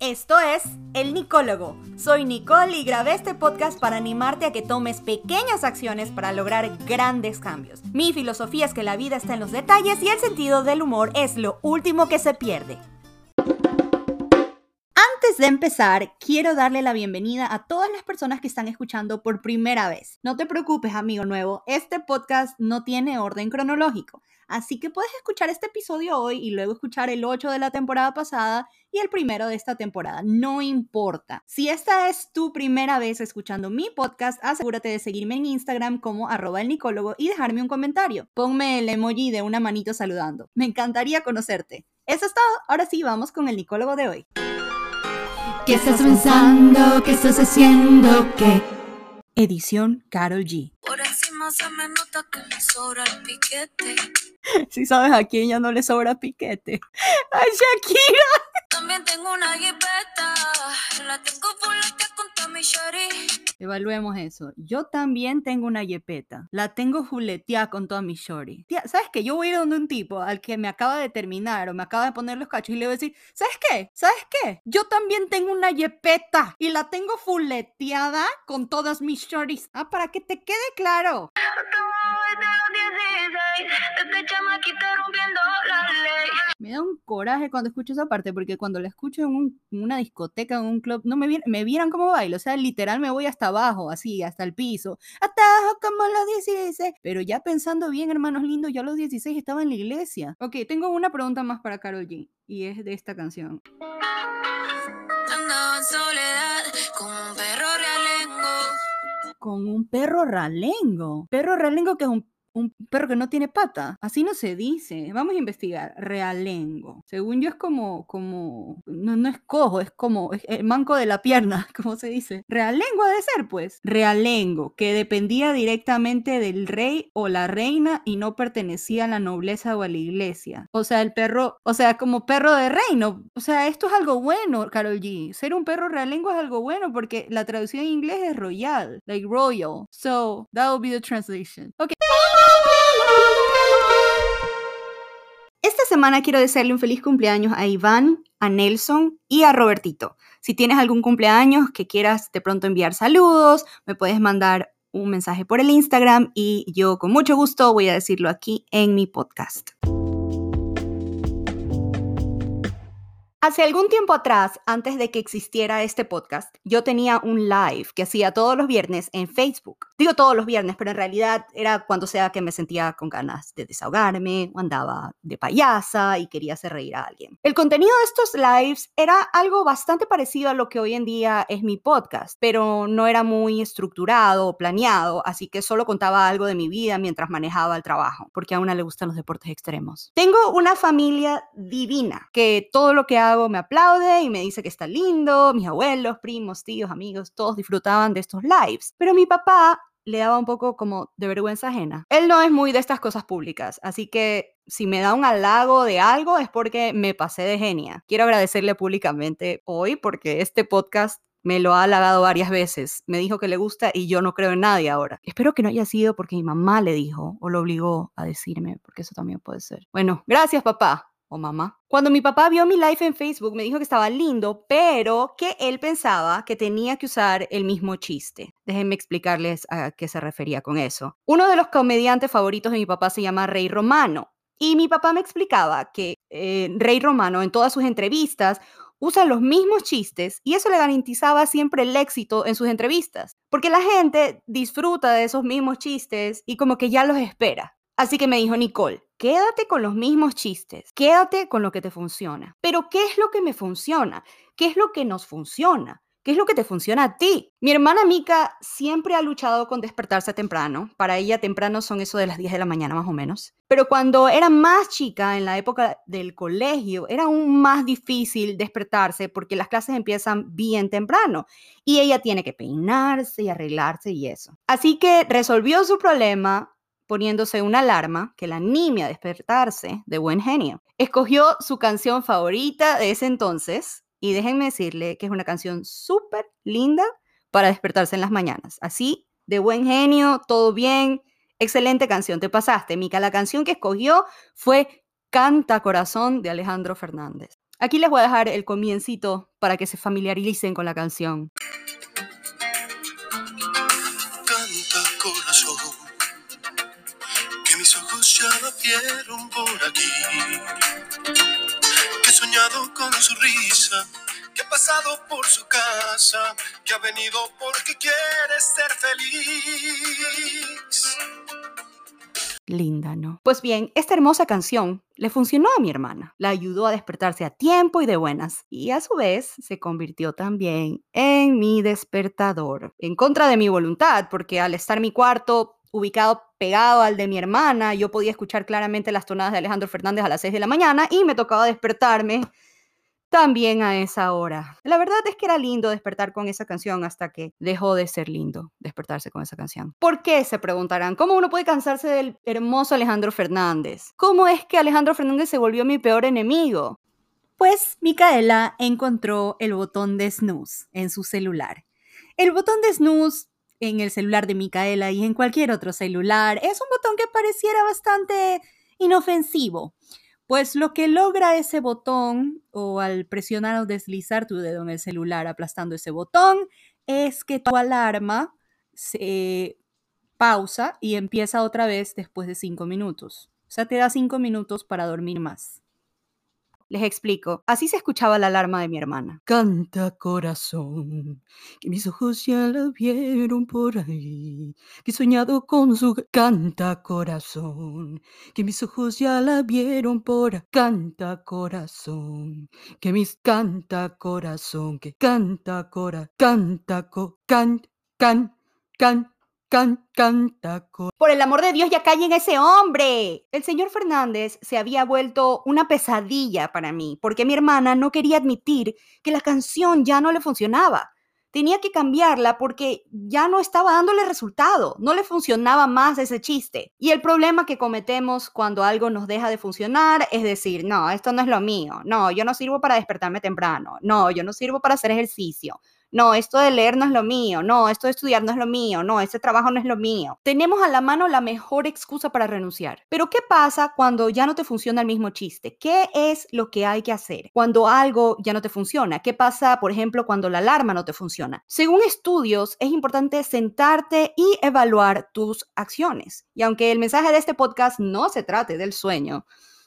Esto es El Nicólogo. Soy Nicole y grabé este podcast para animarte a que tomes pequeñas acciones para lograr grandes cambios. Mi filosofía es que la vida está en los detalles y el sentido del humor es lo último que se pierde. Antes de empezar, quiero darle la bienvenida a todas las personas que están escuchando por primera vez. No te preocupes, amigo nuevo, este podcast no tiene orden cronológico. Así que puedes escuchar este episodio hoy y luego escuchar el 8 de la temporada pasada y el primero de esta temporada. No importa. Si esta es tu primera vez escuchando mi podcast, asegúrate de seguirme en Instagram como arroba el nicólogo y dejarme un comentario. Ponme el emoji de una manito saludando. Me encantaría conocerte. Eso es todo. Ahora sí, vamos con el nicólogo de hoy. ¿Qué estás pensando? ¿Qué estás haciendo? ¿Qué? Edición Carol G. Por encima se me nota que me sobra el piquete. Si sabes a quién ya no le sobra piquete. ¡A Shakira! También tengo una jipeta. La tengo fuletea con. Evaluemos eso. Yo también tengo una yepeta. La tengo juleteada con toda mi shorty. Tía, ¿sabes qué? Yo voy a ir donde un tipo al que me acaba de terminar o me acaba de poner los cachos y le voy a decir, ¿sabes qué? ¿Sabes qué? Yo también tengo una yepeta y la tengo fuleteada con todas mis shorties. Ah, para que te quede claro. Estamos desde los 16. Desde chamaquita rompiendo la ley. Me da un coraje cuando escucho esa parte, porque cuando la escucho en, un- una discoteca, en un club, no me, me vieran como bailo. O sea, literal me voy hasta abajo, así, hasta el piso. Hasta abajo como los 16. Pero ya pensando bien, hermanos lindos, yo a los 16 estaba en la iglesia. Ok, tengo una pregunta más para Carol G. Y es de esta canción. Andaba en soledad con un perro realengo. Con un perro ralengo. Perro ralengo que es un, un perro que no tiene pata. Así no se dice. Vamos a investigar. Realengo. Según yo es como, como, no, no es cojo, es como el manco de la pierna, como se dice. Realengo ha de ser, pues. Realengo, que dependía directamente del rey o la reina y no pertenecía a la nobleza o a la iglesia. O sea, el perro, o sea, como perro de reino. O sea, esto es algo bueno, Carol G. Ser un perro realengo es algo bueno porque la traducción en inglés es royal, like royal. So, that will be the translation. Okay. Esta semana quiero desearle un feliz cumpleaños a Iván, a Nelson y a Robertito. Si tienes algún cumpleaños que quieras de pronto enviar saludos, me puedes mandar un mensaje por el Instagram y yo con mucho gusto voy a decirlo aquí en mi podcast. Hace algún tiempo atrás, antes de que existiera este podcast, yo tenía un live que hacía todos los viernes en Facebook. Digo todos los viernes, pero en realidad era cuando sea que me sentía con ganas de desahogarme o andaba de payasa y quería hacer reír a alguien. El contenido de estos lives era algo bastante parecido a lo que hoy en día es mi podcast, pero no era muy estructurado o planeado, así que solo contaba algo de mi vida mientras manejaba el trabajo, porque a una le gustan los deportes extremos. Tengo una familia divina que todo lo que me aplaude y me dice que está lindo, mis abuelos, primos, tíos, amigos, todos disfrutaban de estos lives, pero mi papá le daba un poco como de vergüenza ajena. Él no es muy de estas cosas públicas, así que si me da un halago de algo es porque me pasé de genia. Quiero agradecerle públicamente hoy porque este podcast me lo ha halagado varias veces. Me dijo que le gusta y yo no creo en nadie ahora. Espero que no haya sido porque mi mamá le dijo o lo obligó a decirme, porque eso también puede ser. Bueno, gracias papá o mamá. Cuando mi papá vio mi live en Facebook, me dijo que estaba lindo, pero que él pensaba que tenía que usar el mismo chiste. Déjenme explicarles a qué se refería con eso. Uno de los comediantes favoritos de mi papá se llama Rey Romano. Y mi papá me explicaba que eh, Rey Romano en todas sus entrevistas usa los mismos chistes y eso le garantizaba siempre el éxito en sus entrevistas, porque la gente disfruta de esos mismos chistes y como que ya los espera. Así que me dijo Nicole, quédate con los mismos chistes, quédate con lo que te funciona. Pero ¿qué es lo que me funciona? ¿Qué es lo que nos funciona? ¿Qué es lo que te funciona a ti? Mi hermana Mika siempre ha luchado con despertarse temprano. Para ella temprano son eso de las 10 de la mañana más o menos. Pero cuando era más chica, en la época del colegio, era aún más difícil despertarse porque las clases empiezan bien temprano y ella tiene que peinarse y arreglarse y eso. Así que resolvió su problema poniéndose una alarma que la anime a despertarse de buen genio. Escogió su canción favorita de ese entonces y déjenme decirle que es una canción súper linda para despertarse en las mañanas. Así, de buen genio, todo bien, excelente canción, te pasaste, Mica. La canción que escogió fue Canta Corazón de Alejandro Fernández. Aquí les voy a dejar el comiencito para que se familiaricen con la canción. Ya la vieron por aquí. He soñado con su risa, que ha pasado por su casa, que ha venido porque ser feliz. Linda, ¿no? Pues bien, esta hermosa canción le funcionó a mi hermana. La ayudó a despertarse a tiempo y de buenas. Y a su vez se convirtió también en mi despertador. En contra de mi voluntad, porque al estar mi cuarto ubicado pegado al de mi hermana, yo podía escuchar claramente las tonadas de Alejandro Fernández a las 6 de la mañana y me tocaba despertarme también a esa hora. La verdad es que era lindo despertar con esa canción hasta que dejó de ser lindo despertarse con esa canción. ¿Por qué? Se preguntarán. ¿Cómo uno puede cansarse del hermoso Alejandro Fernández? ¿Cómo es que Alejandro Fernández se volvió mi peor enemigo? Pues Micaela encontró el botón de snooze en su celular. El botón de snooze en el celular de Micaela y en cualquier otro celular es un botón que pareciera bastante inofensivo. Pues lo que logra ese botón o al presionar o deslizar tu dedo en el celular aplastando ese botón es que tu alarma se pausa y empieza otra vez después de cinco minutos. O sea, te da cinco minutos para dormir más. Les explico. Así se escuchaba la alarma de mi hermana. Canta corazón, que mis ojos ya la vieron por ahí, que he soñado con su... Canta corazón, que mis ojos ya la vieron por ahí. Canta corazón, que mis... Canta corazón, que canta cora... Canta co... Can... Can... Can... Por el amor de Dios, ya callen ese hombre. El señor Fernández se había vuelto una pesadilla para mí, porque mi hermana no quería admitir que la canción ya no le funcionaba. Tenía que cambiarla porque ya no estaba dándole resultado, no le funcionaba más ese chiste. Y el problema que cometemos cuando algo nos deja de funcionar es decir, no, esto no es lo mío, no, yo no sirvo para despertarme temprano, no, yo no sirvo para hacer ejercicio, no, esto de leer no es lo mío, no, esto de estudiar no es lo mío, no, este trabajo no es lo mío. Tenemos a la mano la mejor excusa para renunciar. Pero ¿qué pasa cuando ya no te funciona el mismo chiste? ¿Qué es lo que hay que hacer cuando algo ya no te funciona? ¿Qué pasa, por ejemplo, cuando la alarma no te funciona? Según estudios, es importante sentarte y evaluar tus acciones. Y aunque el mensaje de este podcast no se trate del sueño,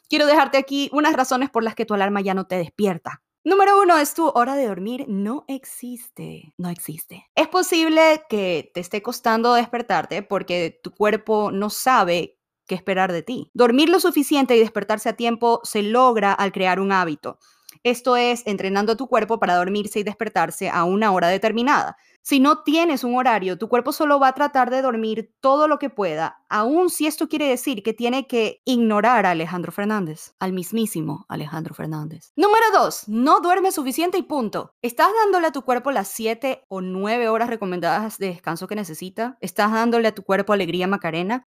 quiero dejarte aquí unas razones por las que tu alarma ya no te despierta. Número uno es tu hora de dormir no existe, no existe. Es posible que te esté costando despertarte porque tu cuerpo no sabe qué esperar de ti. Dormir lo suficiente y despertarse a tiempo se logra al crear un hábito. Esto es entrenando a tu cuerpo para dormirse y despertarse a una hora determinada. Si no tienes un horario, tu cuerpo solo va a tratar de dormir todo lo que pueda, aun si esto quiere decir que tiene que ignorar a Alejandro Fernández, al mismísimo Alejandro Fernández. Número dos, no duermes suficiente y punto. ¿Estás dándole a tu cuerpo las 7 o 9 horas recomendadas de descanso que necesita? ¿Estás dándole a tu cuerpo alegría Macarena?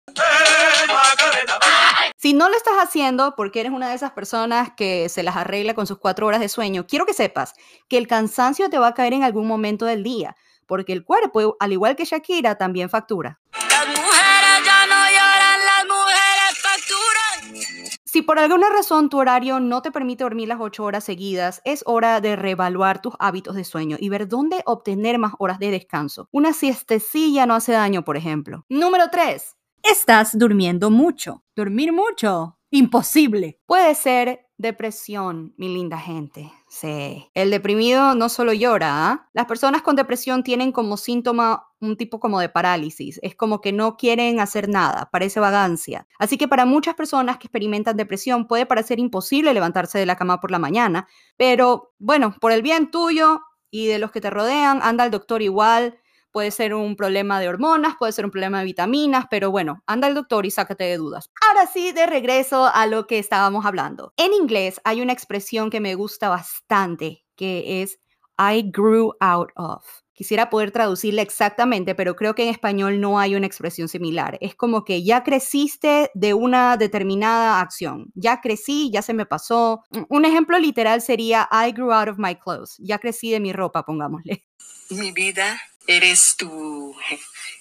Si no lo estás haciendo porque eres una de esas personas que se las arregla con sus cuatro horas de sueño, quiero que sepas que el cansancio te va a caer en algún momento del día, porque el cuerpo, al igual que Shakira, también factura. Las mujeres ya no lloran, las mujeres facturan. Si por alguna razón tu horario no te permite dormir las ocho horas seguidas, es hora de reevaluar tus hábitos de sueño y ver dónde obtener más horas de descanso. Una siestecilla no hace daño, por ejemplo. Número 3. Estás durmiendo mucho. Dormir mucho. Imposible. Puede ser depresión, mi linda gente. Sí. El deprimido no solo llora, ¿ah? Las personas con depresión tienen como síntoma un tipo como de parálisis. Es como que no quieren hacer nada, parece vagancia. Así que para muchas personas que experimentan depresión puede parecer imposible levantarse de la cama por la mañana, pero bueno, por el bien tuyo y de los que te rodean, anda al doctor igual. Puede ser un problema de hormonas, puede ser un problema de vitaminas, pero bueno, anda al doctor y sácate de dudas. Ahora sí, de regreso a lo que estábamos hablando. En inglés hay una expresión que me gusta bastante, que es I grew out of. Quisiera poder traducirla exactamente, pero creo que en español no hay una expresión similar. Es como que ya creciste de una determinada acción. Ya crecí, ya se me pasó. Un ejemplo literal sería I grew out of my clothes. Ya crecí de mi ropa, pongámosle. Mi vida eres tú.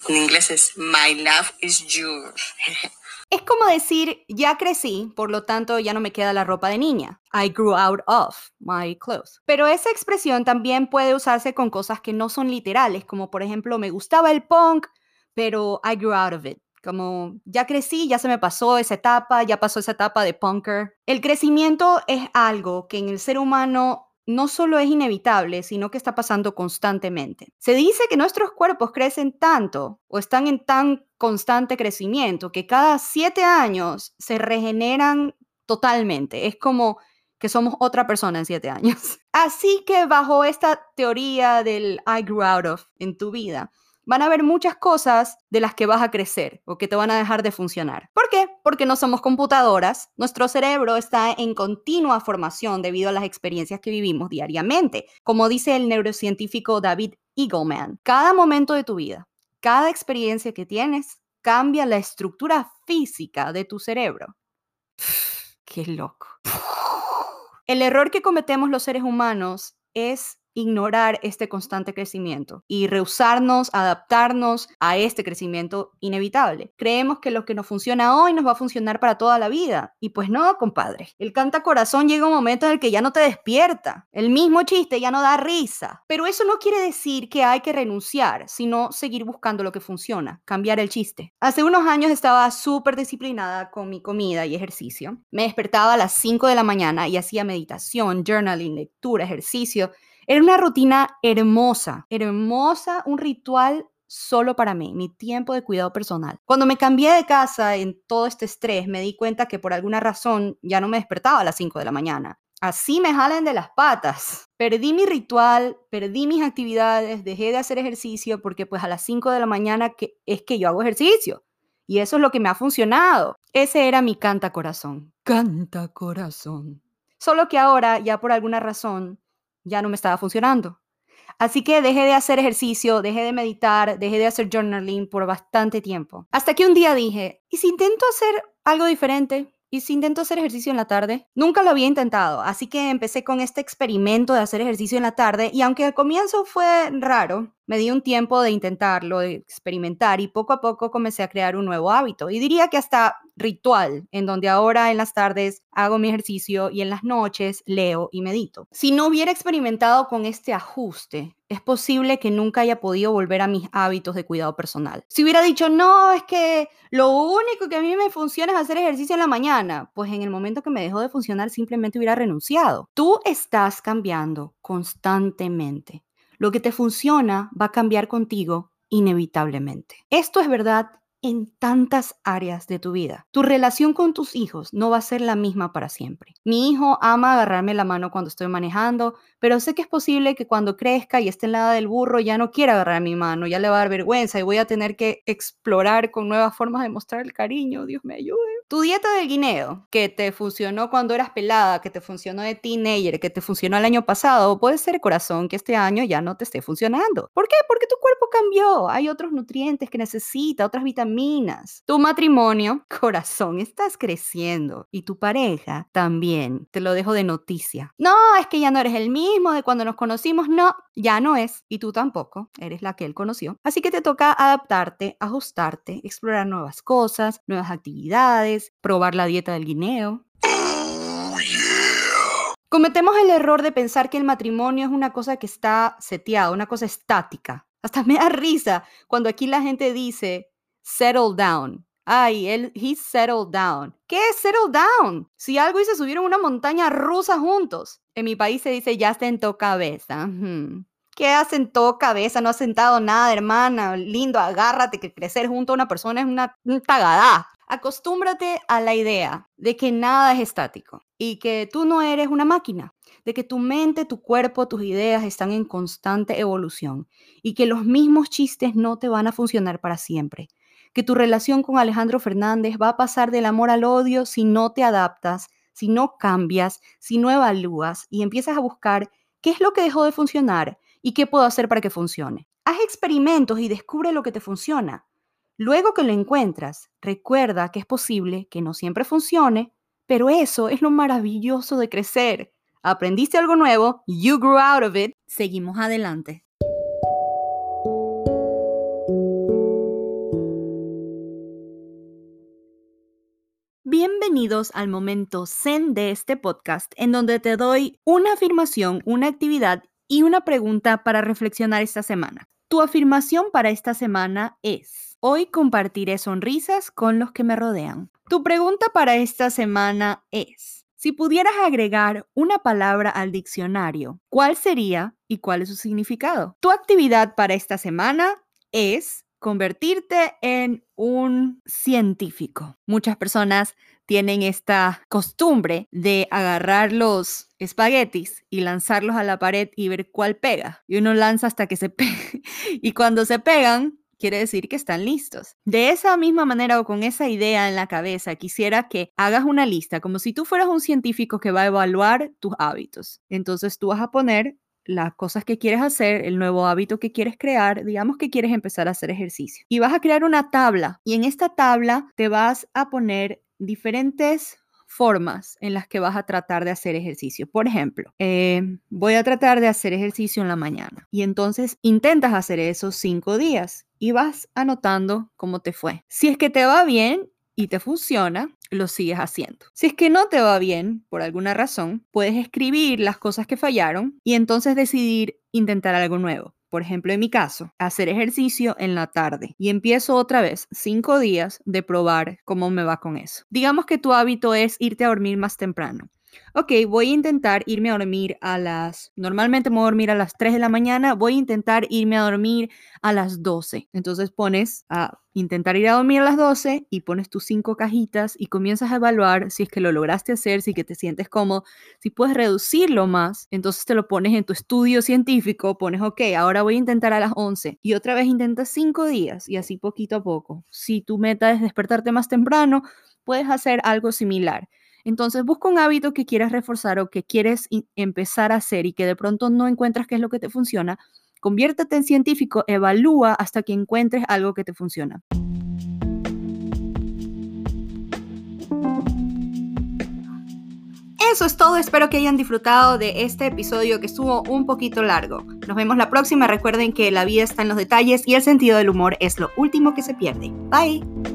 En inglés es My love is yours. Es como decir, ya crecí, por lo tanto ya no me queda la ropa de niña. I grew out of my clothes. Pero esa expresión también puede usarse con cosas que no son literales, como por ejemplo, me gustaba el punk, pero I grew out of it. Como ya crecí, ya se me pasó esa etapa, ya pasó esa etapa de punker. El crecimiento es algo que en el ser humano no solo es inevitable, sino que está pasando constantemente. Se dice que nuestros cuerpos crecen tanto o están en tan constante crecimiento que cada siete años se regeneran totalmente. Es como que somos otra persona en siete años. Así que bajo esta teoría del I grew out of en tu vida, van a haber muchas cosas de las que vas a crecer o que te van a dejar de funcionar. ¿Por qué? Porque no somos computadoras. Nuestro cerebro está en continua formación debido a las experiencias que vivimos diariamente. Como dice el neurocientífico David Eagleman, cada momento de tu vida, cada experiencia que tienes, cambia la estructura física de tu cerebro. Qué loco. El error que cometemos los seres humanos es ignorar este constante crecimiento y rehusarnos, adaptarnos a este crecimiento inevitable. Creemos que lo que nos funciona hoy nos va a funcionar para toda la vida. Y pues no, compadre. El canta corazón llega un momento en el que ya no te despierta. El mismo chiste ya no da risa. Pero eso no quiere decir que hay que renunciar, sino seguir buscando lo que funciona, cambiar el chiste. Hace unos años estaba súper disciplinada con mi comida y ejercicio. Me despertaba a las 5 de la mañana y hacía meditación, journaling, lectura, ejercicio era una rutina hermosa, hermosa, un ritual solo para mí, mi tiempo de cuidado personal. Cuando me cambié de casa en todo este estrés, me di cuenta que por alguna razón ya no me despertaba a las 5 de la mañana. Así me jalen de las patas. Perdí mi ritual, perdí mis actividades, dejé de hacer ejercicio porque pues a las 5 de la mañana que es que yo hago ejercicio. Y eso es lo que me ha funcionado. Ese era mi canta corazón. Canta corazón. Solo que ahora, ya por alguna razón, ya no me estaba funcionando. Así que dejé de hacer ejercicio, dejé de meditar, dejé de hacer journaling por bastante tiempo. Hasta que un día dije, ¿y si intento hacer algo diferente? ¿Y si intento hacer ejercicio en la tarde? Nunca lo había intentado, así que empecé con este experimento de hacer ejercicio en la tarde y aunque al comienzo fue raro, me di un tiempo de intentarlo, de experimentar y poco a poco comencé a crear un nuevo hábito. Y diría que hasta ritual, en donde ahora en las tardes hago mi ejercicio y en las noches leo y medito. Si no hubiera experimentado con este ajuste, es posible que nunca haya podido volver a mis hábitos de cuidado personal. Si hubiera dicho, no, es que lo único que a mí me funciona es hacer ejercicio en la mañana, pues en el momento que me dejó de funcionar simplemente hubiera renunciado. Tú estás cambiando constantemente. Lo que te funciona va a cambiar contigo inevitablemente. Esto es verdad en tantas áreas de tu vida. Tu relación con tus hijos no va a ser la misma para siempre. Mi hijo ama agarrarme la mano cuando estoy manejando, pero sé que es posible que cuando crezca y esté en la edad del burro ya no quiera agarrar mi mano, ya le va a dar vergüenza y voy a tener que explorar con nuevas formas de mostrar el cariño. Dios me ayude. Tu dieta del guineo, que te funcionó cuando eras pelada, que te funcionó de teenager, que te funcionó el año pasado, puede ser corazón que este año ya no te esté funcionando. ¿Por qué? Porque tu cuerpo cambió. Hay otros nutrientes que necesita, otras vitaminas. Tu matrimonio, corazón, estás creciendo. Y tu pareja también. Te lo dejo de noticia. No, es que ya no eres el mismo de cuando nos conocimos. No, ya no es. Y tú tampoco. Eres la que él conoció. Así que te toca adaptarte, ajustarte, explorar nuevas cosas, nuevas actividades probar la dieta del guineo. Cometemos el error de pensar que el matrimonio es una cosa que está seteada, una cosa estática. Hasta me da risa cuando aquí la gente dice settle down. Ay, él, he settled down. ¿Qué es settle down? Si algo y se subieron una montaña rusa juntos. En mi país se dice ya sentó cabeza. ¿Qué ha sentó cabeza? No ha sentado nada, hermana. Lindo, agárrate que crecer junto a una persona es una, un tagadá. Acostúmbrate a la idea de que nada es estático y que tú no eres una máquina, de que tu mente, tu cuerpo, tus ideas están en constante evolución y que los mismos chistes no te van a funcionar para siempre, que tu relación con Alejandro Fernández va a pasar del amor al odio si no te adaptas, si no cambias, si no evalúas y empiezas a buscar qué es lo que dejó de funcionar y qué puedo hacer para que funcione. Haz experimentos y descubre lo que te funciona. Luego que lo encuentras, recuerda que es posible que no siempre funcione, pero eso es lo maravilloso de crecer. Aprendiste algo nuevo, you grew out of it, seguimos adelante. Bienvenidos al momento zen de este podcast, en donde te doy una afirmación, una actividad y una pregunta para reflexionar esta semana. Tu afirmación para esta semana es, hoy compartiré sonrisas con los que me rodean. Tu pregunta para esta semana es, si pudieras agregar una palabra al diccionario, ¿cuál sería y cuál es su significado? Tu actividad para esta semana es convertirte en un científico. Muchas personas tienen esta costumbre de agarrar los espaguetis y lanzarlos a la pared y ver cuál pega. Y uno lanza hasta que se pegue. Y cuando se pegan, quiere decir que están listos. De esa misma manera o con esa idea en la cabeza, quisiera que hagas una lista, como si tú fueras un científico que va a evaluar tus hábitos. Entonces tú vas a poner las cosas que quieres hacer, el nuevo hábito que quieres crear, digamos que quieres empezar a hacer ejercicio. Y vas a crear una tabla y en esta tabla te vas a poner diferentes formas en las que vas a tratar de hacer ejercicio. Por ejemplo, eh, voy a tratar de hacer ejercicio en la mañana y entonces intentas hacer esos cinco días y vas anotando cómo te fue. Si es que te va bien, y te funciona, lo sigues haciendo. Si es que no te va bien, por alguna razón, puedes escribir las cosas que fallaron y entonces decidir intentar algo nuevo. Por ejemplo, en mi caso, hacer ejercicio en la tarde y empiezo otra vez cinco días de probar cómo me va con eso. Digamos que tu hábito es irte a dormir más temprano. Ok, voy a intentar irme a dormir a las, normalmente me voy a dormir a las 3 de la mañana, voy a intentar irme a dormir a las 12. Entonces pones a intentar ir a dormir a las 12 y pones tus cinco cajitas y comienzas a evaluar si es que lo lograste hacer, si que te sientes cómodo, si puedes reducirlo más, entonces te lo pones en tu estudio científico, pones, ok, ahora voy a intentar a las 11 y otra vez intentas 5 días y así poquito a poco. Si tu meta es despertarte más temprano, puedes hacer algo similar. Entonces busca un hábito que quieras reforzar o que quieres empezar a hacer y que de pronto no encuentras qué es lo que te funciona. Conviértete en científico, evalúa hasta que encuentres algo que te funciona. Eso es todo, espero que hayan disfrutado de este episodio que estuvo un poquito largo. Nos vemos la próxima, recuerden que la vida está en los detalles y el sentido del humor es lo último que se pierde. Bye.